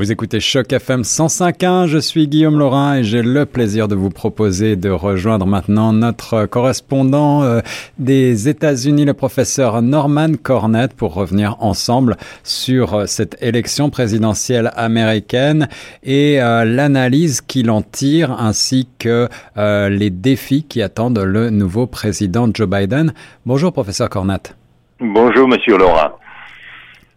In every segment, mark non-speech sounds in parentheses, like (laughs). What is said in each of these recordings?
Vous écoutez Choc FM 105.1, je suis Guillaume Laurin et j'ai le plaisir de vous proposer de rejoindre maintenant notre correspondant euh, des États-Unis, le professeur Norman Cornett, pour revenir ensemble sur euh, cette élection présidentielle américaine et euh, l'analyse qu'il en tire ainsi que les défis qui attendent le nouveau président Joe Biden. Bonjour professeur Cornett. Bonjour monsieur Laurin.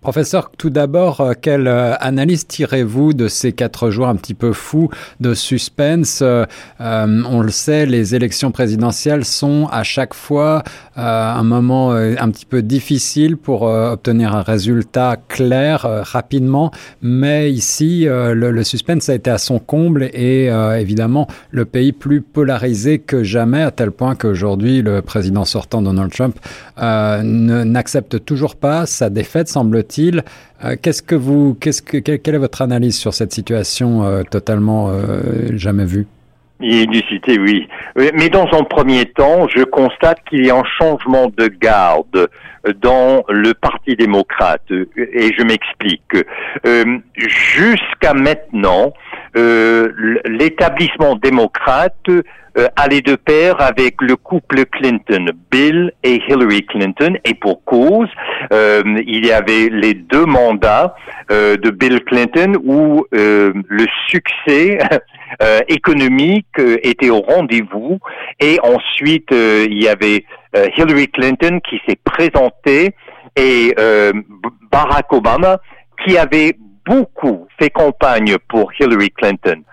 Professeur, tout d'abord, euh, quelle euh, analyse tirez-vous de ces quatre jours un petit peu fous de suspense? Euh, On le sait, les élections présidentielles sont à chaque fois un moment un petit peu difficile pour obtenir un résultat clair rapidement, mais ici, le, suspense a été à son comble et évidemment le pays plus polarisé que jamais, à tel point qu'aujourd'hui, le président sortant Donald Trump n'accepte toujours pas sa défaite, semble-t-il euh, qu'est-ce que vous, qu'est-ce que, quelle est votre analyse sur cette situation euh, totalement euh, jamais vue? Inusité, oui. Mais dans un premier temps, je constate qu'il y a un changement de garde dans le Parti démocrate. Et je m'explique. Jusqu'à maintenant, l'établissement démocrate euh, allait de pair avec le couple Clinton, Bill et Hillary Clinton, et pour cause, euh, il y avait les deux mandats euh, de Bill Clinton où euh, le succès (laughs) économique était au rendez-vous, et ensuite il y avait Hillary Clinton qui s'est présentée et Barack Obama qui avait beaucoup fait campagne pour Hillary Clinton.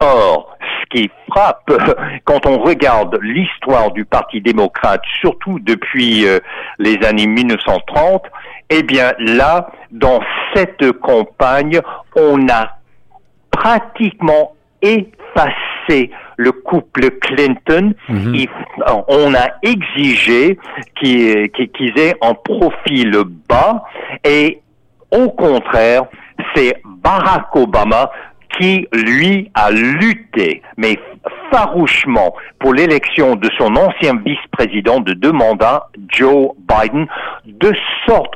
Or, qui frappe (laughs) quand on regarde l'histoire du Parti démocrate, surtout depuis euh, les années 1930, eh bien là, dans cette campagne, on a pratiquement effacé le couple Clinton. Mhm. on a exigé qu'ils aient un profil bas et au contraire, c'est Barack Obama qui, lui, a lutté, mais farouchement, pour l'élection de son ancien vice-président de deux mandats, Joe Biden, de sorte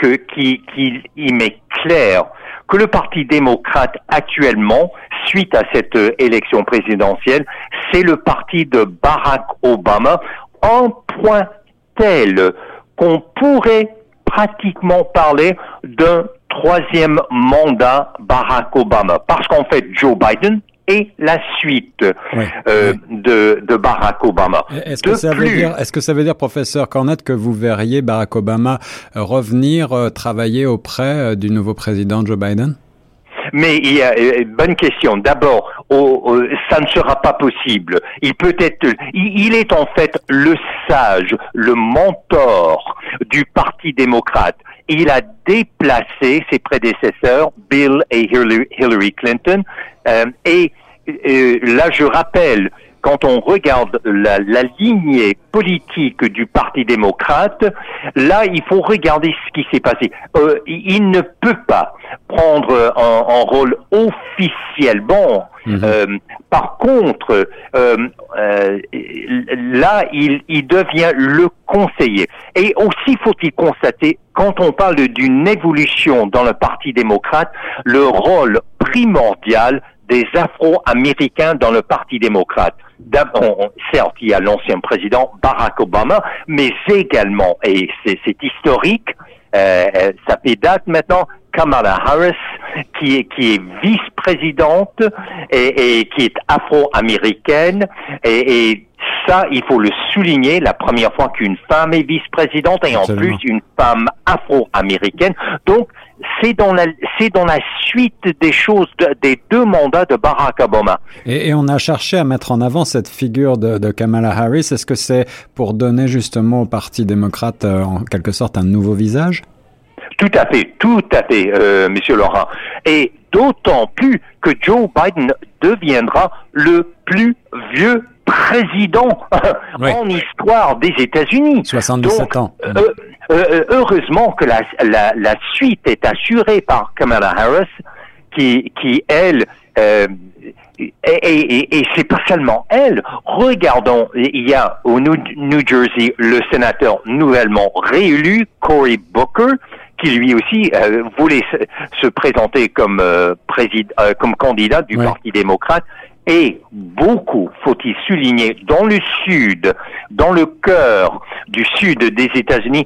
qu'il y met clair que le Parti démocrate actuellement, suite à cette euh, élection présidentielle, c'est le parti de Barack Obama, un point tel qu'on pourrait pratiquement parler d'un troisième mandat Barack Obama. Parce qu'en fait, Joe Biden est la suite euh, De, de, Barack Obama. Est-ce que, ça veut dire, est-ce que ça veut dire, professeur Cornette, que vous verriez Barack Obama euh, revenir euh, travailler auprès du nouveau président Joe Biden? Mais il y a bonne question. D'abord, ça ne sera pas possible. Il peut être, il, est en fait le sage, le mentor du Parti démocrate il a déplacé ses prédécesseurs, Bill et Hillary Clinton. Euh, et euh, là, je rappelle, quand on regarde la, la, lignée politique du Parti démocrate, là, il faut regarder ce qui s'est passé. Euh, il ne peut pas prendre un, un rôle officiel. Bon, Mhm. Euh, par contre, euh, euh, là, il, il devient le conseiller. Et aussi faut-il constater, quand on parle d'une évolution dans le Parti démocrate, le rôle primordial des Afro-Américains dans le Parti démocrate. D'abord, certes, il y a l'ancien président Barack Obama, mais également, et c'est historique, euh, ça fait date maintenant, Kamala Harris, qui est, qui est vice-présidente et, et, qui est afro-américaine. Et, et, ça, il faut le souligner, la première fois qu'une femme est vice-présidente et en plus une femme afro-américaine. Donc, c'est dans la c'est dans la suite des choses des deux mandats de Barack Obama. Et, et, on a cherché à mettre en avant cette figure de, de Kamala Harris. Est-ce que c'est pour donner justement au Parti démocrate euh, en quelque sorte un nouveau visage? Tout à fait, tout à fait, euh, Monsieur Laurent. Et d'autant plus que Joe Biden deviendra le plus vieux président (laughs) en histoire des États-Unis. 77 ans. Euh, euh, heureusement que la, la, la, suite est assurée par Kamala Harris, qui, qui elle, et, et, c'est pas seulement elle. Regardons, il y a au New, Jersey le sénateur nouvellement réélu, Cory Booker, qui lui aussi euh, voulait se, présenter comme euh, président, euh, comme candidat du Parti démocrate. Et beaucoup, faut-il souligner, dans le sud, dans le cœur du sud des États-Unis,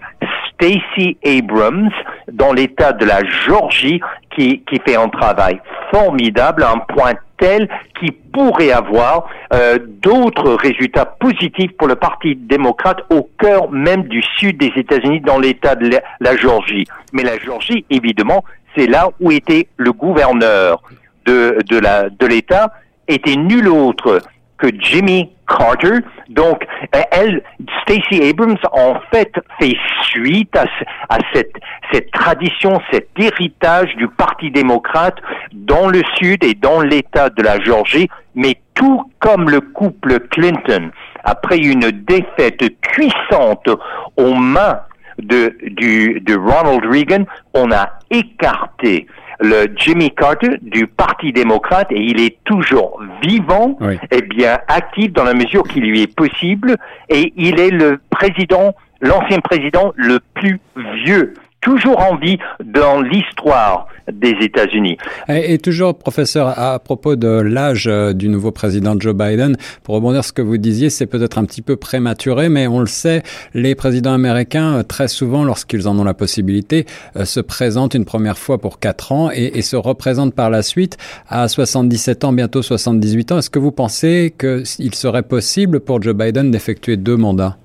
Stacey Abrams, dans l'État de la Georgie, qui, qui fait un travail formidable, un point tel qui pourrait avoir euh, d'autres résultats positifs pour le Parti démocrate au cœur même du sud des États-Unis, dans l'État de la, Georgie. Mais la Georgie, évidemment, c'est là où était le gouverneur de, de l'État, était nul autre que Jimmy Carter. Donc, euh, Stacey Abrams, en fait, fait suite à, cette, tradition, cet héritage du Parti démocrate dans le Sud et dans l'État de la Georgie, mais tout comme le couple Clinton, après une défaite puissante aux mains de, de Ronald Reagan, on a écarté le Jimmy Carter du Parti démocrate et il est toujours vivant et bien actif dans la mesure qui lui est possible et il est le président, l'ancien président le plus vieux toujours en vie dans l'histoire des États-Unis. Et, toujours, professeur, à propos de l'âge euh, du nouveau président Joe Biden, pour rebondir sur ce que vous disiez, c'est peut-être un petit peu prématuré, mais on le sait, les présidents américains, euh, très souvent, lorsqu'ils en ont la possibilité, euh, se présentent une première fois pour quatre ans et, et se représentent par la suite à 77 ans, bientôt 78 ans. Est-ce que vous pensez qu'il serait possible pour Joe Biden d'effectuer deux mandats?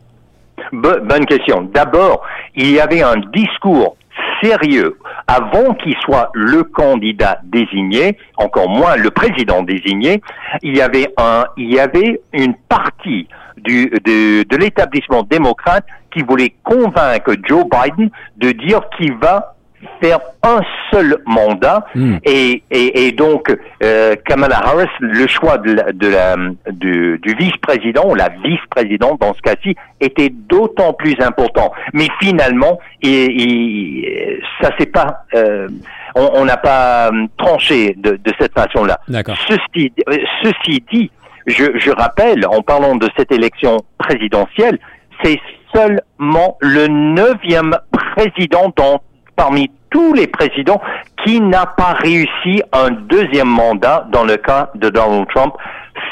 bonne question. D'abord, il y avait un discours sérieux avant qu'il soit le candidat désigné, encore moins le président désigné, il y avait un, il y avait une partie de, de l'établissement démocrate qui voulait convaincre Joe Biden de dire qu'il va faire un seul mandat hmm. et, et, et, donc euh, Kamala Harris, le choix de la, de la, du, du vice-président ou la vice-présidente dans ce cas-ci était d'autant plus important. Mais finalement, et, ça c'est pas, euh, on n'a pas euh, tranché de, de cette façon-là. Ceci, ceci dit, je, je rappelle, en parlant de cette élection présidentielle, c'est seulement le neuvième président dans parmi tous les présidents qui n'a pas réussi un deuxième mandat dans le cas de Donald Trump.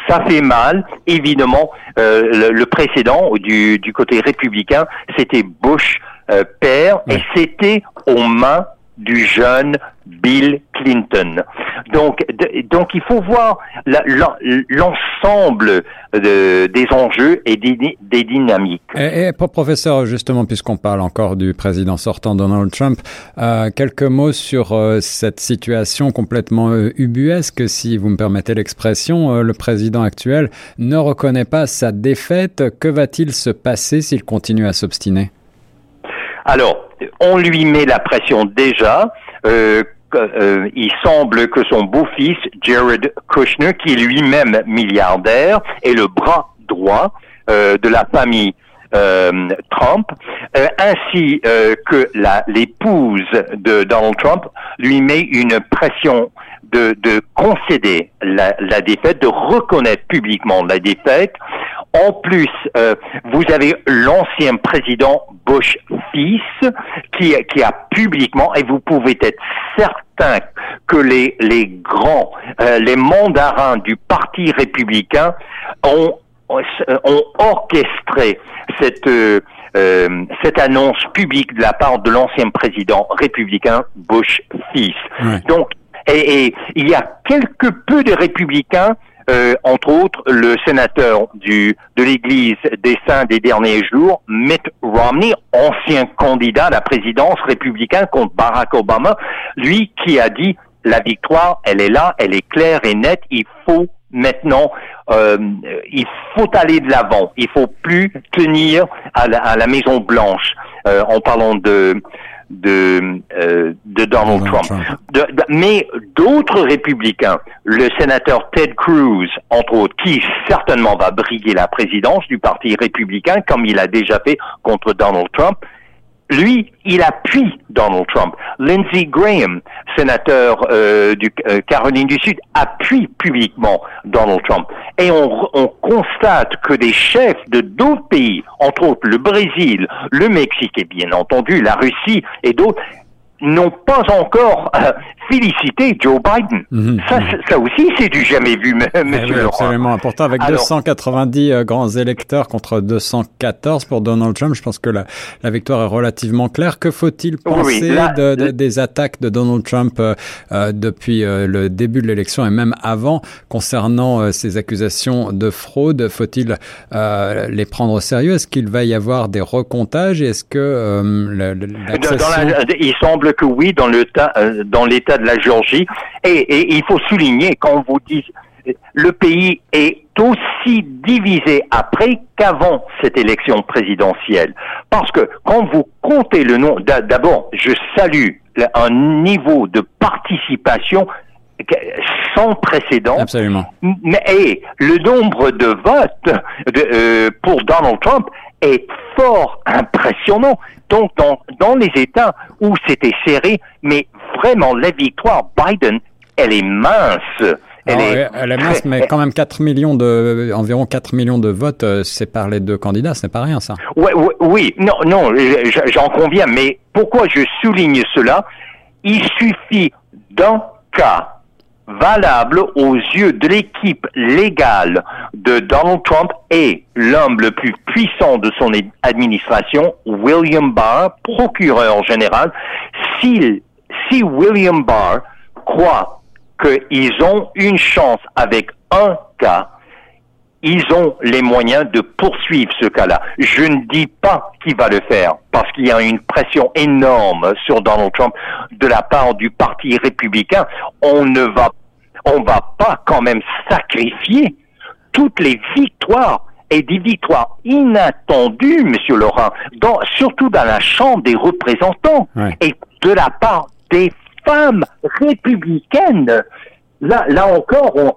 Ça fait mal, évidemment. Euh, le, précédent du, du côté républicain, c'était Bush euh, père, et c'était aux mains du jeune Bill Clinton. Donc, donc il faut voir l'ensemble des enjeux et des, dynamiques. Et, professeur, justement, puisqu'on parle encore du président sortant Donald Trump, euh, quelques mots sur euh, cette situation complètement euh, ubuesque, si vous me permettez l'expression. le président actuel ne reconnaît pas sa défaite. Que va-t-il se passer s'il continue à s'obstiner? Alors, on lui met la pression déjà. Euh, euh, il semble que son beau-fils, Jared Kushner, qui est lui-même milliardaire, est le bras droit euh, de la famille Trump, ainsi que l'épouse de Donald Trump lui met une pression de, concéder la, défaite, de reconnaître publiquement la défaite, en plus, vous avez l'ancien président Bush qui, qui a publiquement, et vous pouvez être certain que les, les grands, euh, les mandarins du Parti républicain ont, ont orchestré cette, euh, cette annonce publique de la part de l'ancien président républicain Bush fils. Donc, et, et, il y a quelque peu de républicains euh, entre autres le sénateur du, de l'Église des Saints des derniers jours, Mitt Romney, ancien candidat à la présidence républicaine contre Barack Obama, lui qui a dit la victoire, elle est là, elle est claire et nette, il faut maintenant, euh, il faut aller de l'avant, il faut plus tenir à la, à la Maison Blanche euh, en parlant de de, euh, de Donald, Trump. mais d'autres républicains, le sénateur Ted Cruz, entre autres, qui certainement va briguer la présidence du Parti républicain, comme il a déjà fait contre Donald Trump, lui, il appuie Donald Trump. Lindsey Graham, sénateur euh, du euh, Caroline du Sud, appuie publiquement Donald Trump. Et on, on constate que des chefs de d'autres pays, entre autres le Brésil, le Mexique et bien entendu la Russie et d'autres, n'ont pas encore euh, félicité Joe Biden. Mhm, ça, mhm. ça aussi, c'est du jamais vu, (laughs) eh monsieur oui, Absolument important. Avec 290 euh, grands électeurs contre 214 pour Donald Trump, je pense que la, la victoire est relativement claire. Que faut-il penser de, de, des attaques de Donald Trump euh, euh depuis le début de l'élection et même avant concernant ces accusations de fraude? Faut-il les prendre au sérieux? Est-ce qu'il va y avoir des recomptages? Est-ce que il semble que oui, dans l'état l'état de la Géorgie. Et, il faut souligner quand on vous dit le pays est aussi divisé après qu'avant cette élection présidentielle. Parce que quand vous comptez le nom, d'abord, je salue un niveau de participation sans précédent. Absolument. Mais et, le nombre de votes de, euh, pour Donald Trump est fort impressionnant. Donc, dans, dans les États où c'était serré, mais vraiment, la victoire Biden, elle est mince. Elle, est, elle est mince, mais quand même 4 millions de, environ 4 millions de votes euh, c'est par les deux candidats, ce n'est pas rien ça. Oui, oui, oui. non, non, j'en conviens, mais pourquoi je souligne cela? Il suffit d'un cas valable aux yeux de l'équipe légale de Donald Trump et l'homme le plus puissant de son administration, William Barr, procureur général, si, si William Barr croit qu'ils ont une chance avec un cas, ils ont les moyens de poursuivre ce cas-là. Je ne dis pas qu'il va le faire parce qu'il y a une pression énorme sur Donald Trump de la part du Parti républicain. On ne va, on va pas quand même sacrifier toutes les victoires et des victoires inattendues, Monsieur Laurent, dans, surtout dans la Chambre des représentants et de la part des femmes républicaines Là, là encore, on,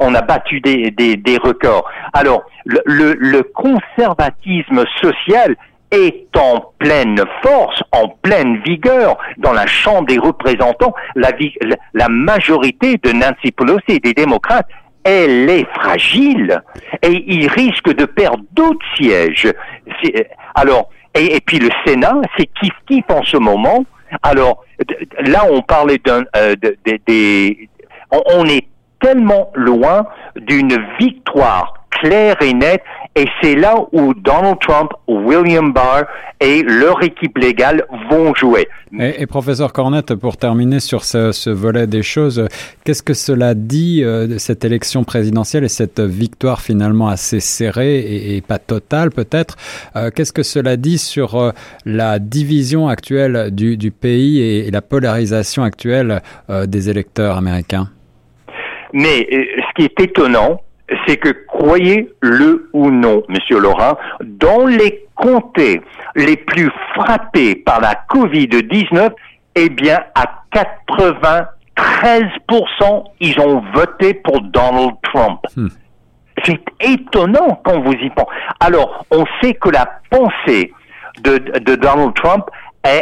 on a battu des, des, records. Alors, le, conservatisme social est en pleine force, en pleine vigueur dans la Chambre des représentants. La, majorité de Nancy Pelosi et des démocrates, elle est fragile et il risque de perdre d'autres sièges. Alors, et, et, puis le Sénat, c'est kiff kiff en ce moment. Alors là, on parlait d'un euh, des on, est tellement loin d'une victoire claire et nette et c'est là où Donald Trump, William Barr et leur équipe légale vont jouer. Et, professeur Cornette, pour terminer sur ce, volet des choses, qu'est-ce que cela dit euh, de cette élection présidentielle et cette victoire finalement assez serrée et, pas totale peut-être euh, Qu'est-ce que cela dit sur euh, la division actuelle du, pays et, la polarisation actuelle des électeurs américains? Mais ce qui est étonnant, c'est que croyez-le ou non, Monsieur Laurent, dans les comtés les plus frappés par la Covid-19, eh bien, à 93%, ils ont voté pour Donald Trump. Hmm. C'est étonnant quand vous y pensez. Alors, on sait que la pensée de, de Donald Trump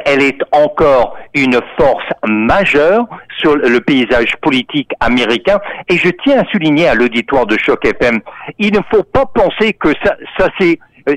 elle est encore une force majeure sur le paysage politique américain. Et je tiens à souligner à l'auditoire de Choc FM, il ne faut pas penser que ça, ça c'est, euh,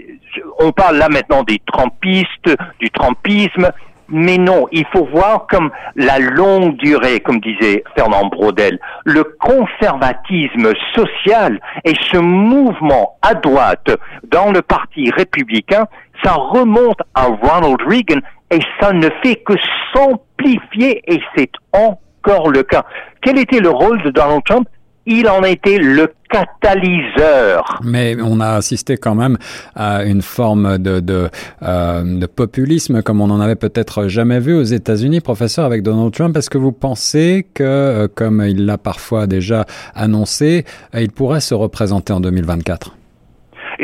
on parle là maintenant des Trumpistes, du Trumpisme, mais non, il faut voir comme la longue durée, comme disait Fernand Braudel, le conservatisme social et ce mouvement à droite dans le parti républicain, ça remonte à Ronald Reagan et ça ne fait que s'amplifier et c'est encore le cas. Quel était le rôle de Donald Trump? Il en était le catalyseur. Mais on a assisté quand même à une forme de, de, euh, de populisme comme on n'en avait peut-être jamais vu aux États-Unis, professeur, avec Donald Trump. Est-ce que vous pensez que, euh, comme il l'a parfois déjà annoncé, il pourrait se représenter en 2024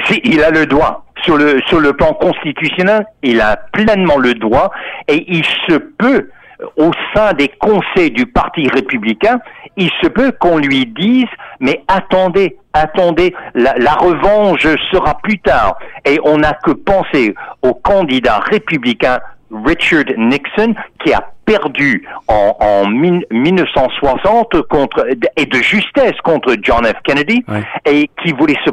si, il a le droit. Sur le, sur le plan constitutionnel, il a pleinement le droit et il se peut, au sein des conseils du Parti républicain, il se peut qu'on lui dise, mais attendez, attendez, la, la, revanche sera plus tard. Et on n'a que penser aux candidats républicains Richard Nixon qui a perdu en, en 1960 contre et de justesse contre John F. Kennedy et qui voulait se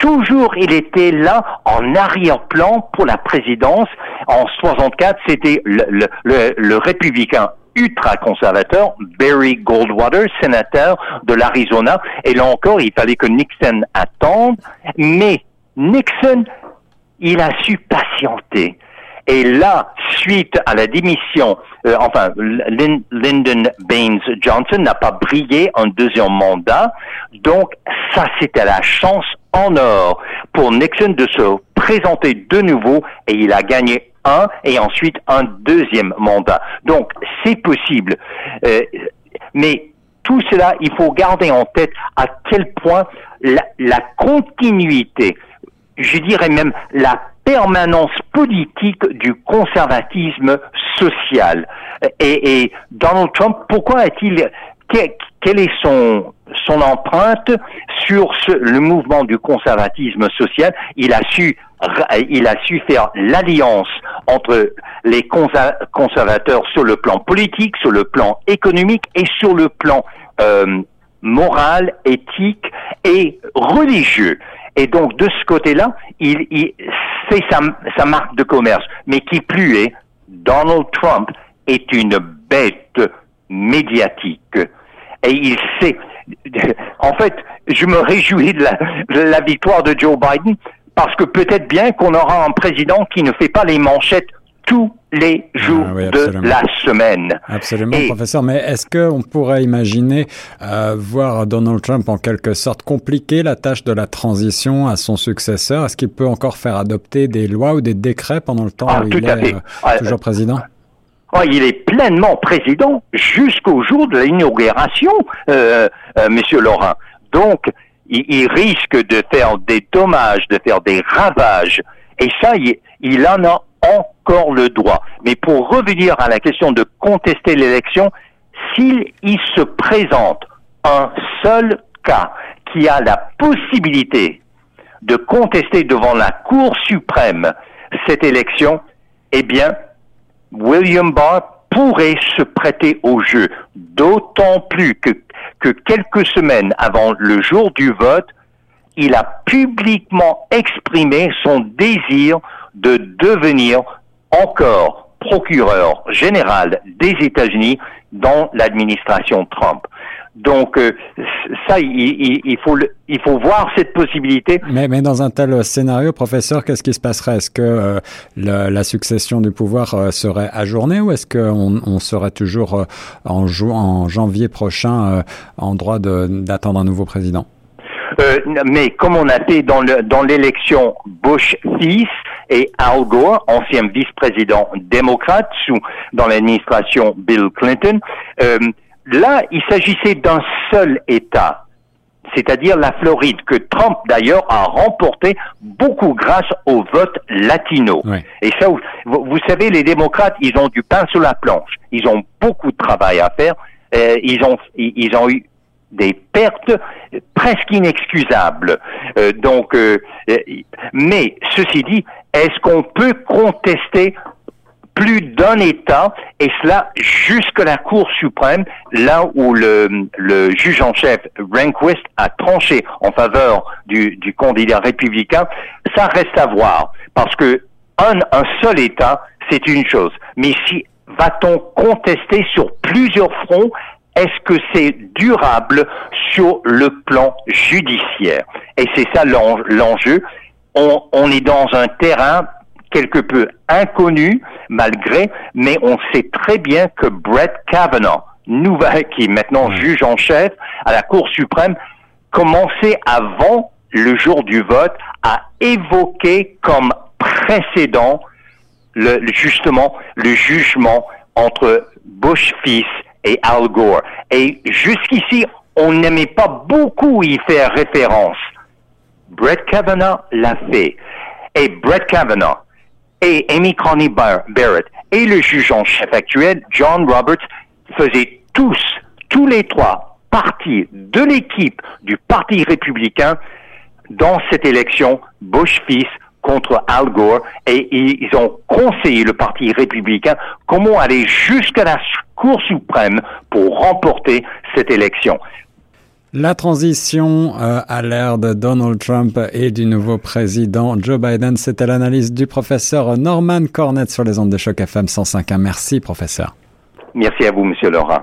toujours il était là en arrière-plan pour la présidence. En 64, c'était le, républicain ultra-conservateur, Barry Goldwater, sénateur de l'Arizona. Et là encore, il fallait que Nixon attende. Mais Nixon, il a su patienter. Et là, suite à la démission, euh, enfin, Lyndon Baines Johnson n'a pas brillé un deuxième mandat. Donc, ça, c'était la chance en or pour Nixon de se présenter de nouveau et il a gagné un et ensuite un deuxième mandat. Donc, c'est possible. Euh, mais tout cela, il faut garder en tête à quel point la, continuité, je dirais même la permanence politique du conservatisme social. Et, et Donald Trump, pourquoi est-il quelle est son, son empreinte sur ce, le mouvement du conservatisme social Il a su, il a su faire l'alliance entre les conservateurs sur le plan politique, sur le plan économique et sur le plan euh, moral, éthique et religieux. Et donc de ce côté-là, il, il c'est sa, sa marque de commerce. Mais qui plus est, Donald Trump est une bête médiatique. Et il sait. En fait, je me réjouis de la, de la victoire de Joe Biden parce que peut-être bien qu'on aura un président qui ne fait pas les manchettes tous les jours ah de la semaine. Absolument, professeur. Mais est-ce qu'on pourrait imaginer euh, voir Donald Trump en quelque sorte compliquer la tâche de la transition à son successeur? Est-ce qu'il peut encore faire adopter des lois ou des décrets pendant le temps ah, où il est euh, toujours président? Oh, il est pleinement président jusqu'au jour de l'inauguration, euh, euh, Monsieur Laurent. Donc, il, risque de faire des dommages, de faire des ravages. Et ça, il, il en a encore le droit. Mais pour revenir à la question de contester l'élection, s'il il se présente un seul cas qui a la possibilité de contester devant la Cour suprême cette élection, eh bien, William Barr pourrait se prêter au jeu, d'autant plus que, que quelques semaines avant le jour du vote, il a publiquement exprimé son désir de devenir encore procureur général des États-Unis dans l'administration Trump. Donc euh, ça, il, il, faut il faut voir cette possibilité. Mais, mais dans un tel scénario, professeur, qu'est-ce qui se passerait? Est-ce que euh, la, la, succession du pouvoir euh, serait ajournée ou est-ce qu'on on serait toujours en, en janvier prochain en droit d'attendre un nouveau président? Mais comme on a fait dans le dans l'élection Bush fils et Al Gore, ancien vice-président démocrate sous dans l'administration Bill Clinton, Là, il s'agissait d'un seul État, c'est-à-dire la Floride, que Trump d'ailleurs a remporté beaucoup grâce au vote latino. Et ça, vous, savez, les démocrates, ils ont du pain sur la planche. Ils ont beaucoup de travail à faire. Euh, ils ont, ils ont eu des pertes presque inexcusables. Euh, donc, euh, mais ceci dit, est-ce qu'on peut contester plus d'un État, et cela jusque la Cour suprême, là où le, juge en chef Rehnquist a tranché en faveur du, candidat républicain, ça reste à voir, parce que un, seul État, c'est une chose, mais si va-t-on contester sur plusieurs fronts est-ce que c'est durable sur le plan judiciaire? Et c'est ça l'enjeu. On, est dans un terrain quelque peu inconnu malgré, mais on sait très bien que Brett Kavanaugh, qui est maintenant juge en chef à la Cour suprême, commençait avant le jour du vote à évoquer comme précédent le, justement le jugement entre Bush fils et Al Gore. Et jusqu'ici, on n'aimait pas beaucoup y faire référence. Brett Kavanaugh l'a fait. Et Brett Kavanaugh, et Amy Coney Barrett et le juge en chef actuel, John Roberts, faisaient tous, tous les trois, partie de l'équipe du Parti républicain dans cette élection Bush fils contre Al Gore et ils ont conseillé le Parti républicain comment aller jusqu'à la Cour suprême pour remporter cette élection. La transition euh, à l'ère de Donald Trump et du nouveau président Joe Biden, c'était l'analyse du professeur Norman Cornett sur les ondes de choc FM 105.1. Merci, professeur. Merci à vous, Monsieur Laurent.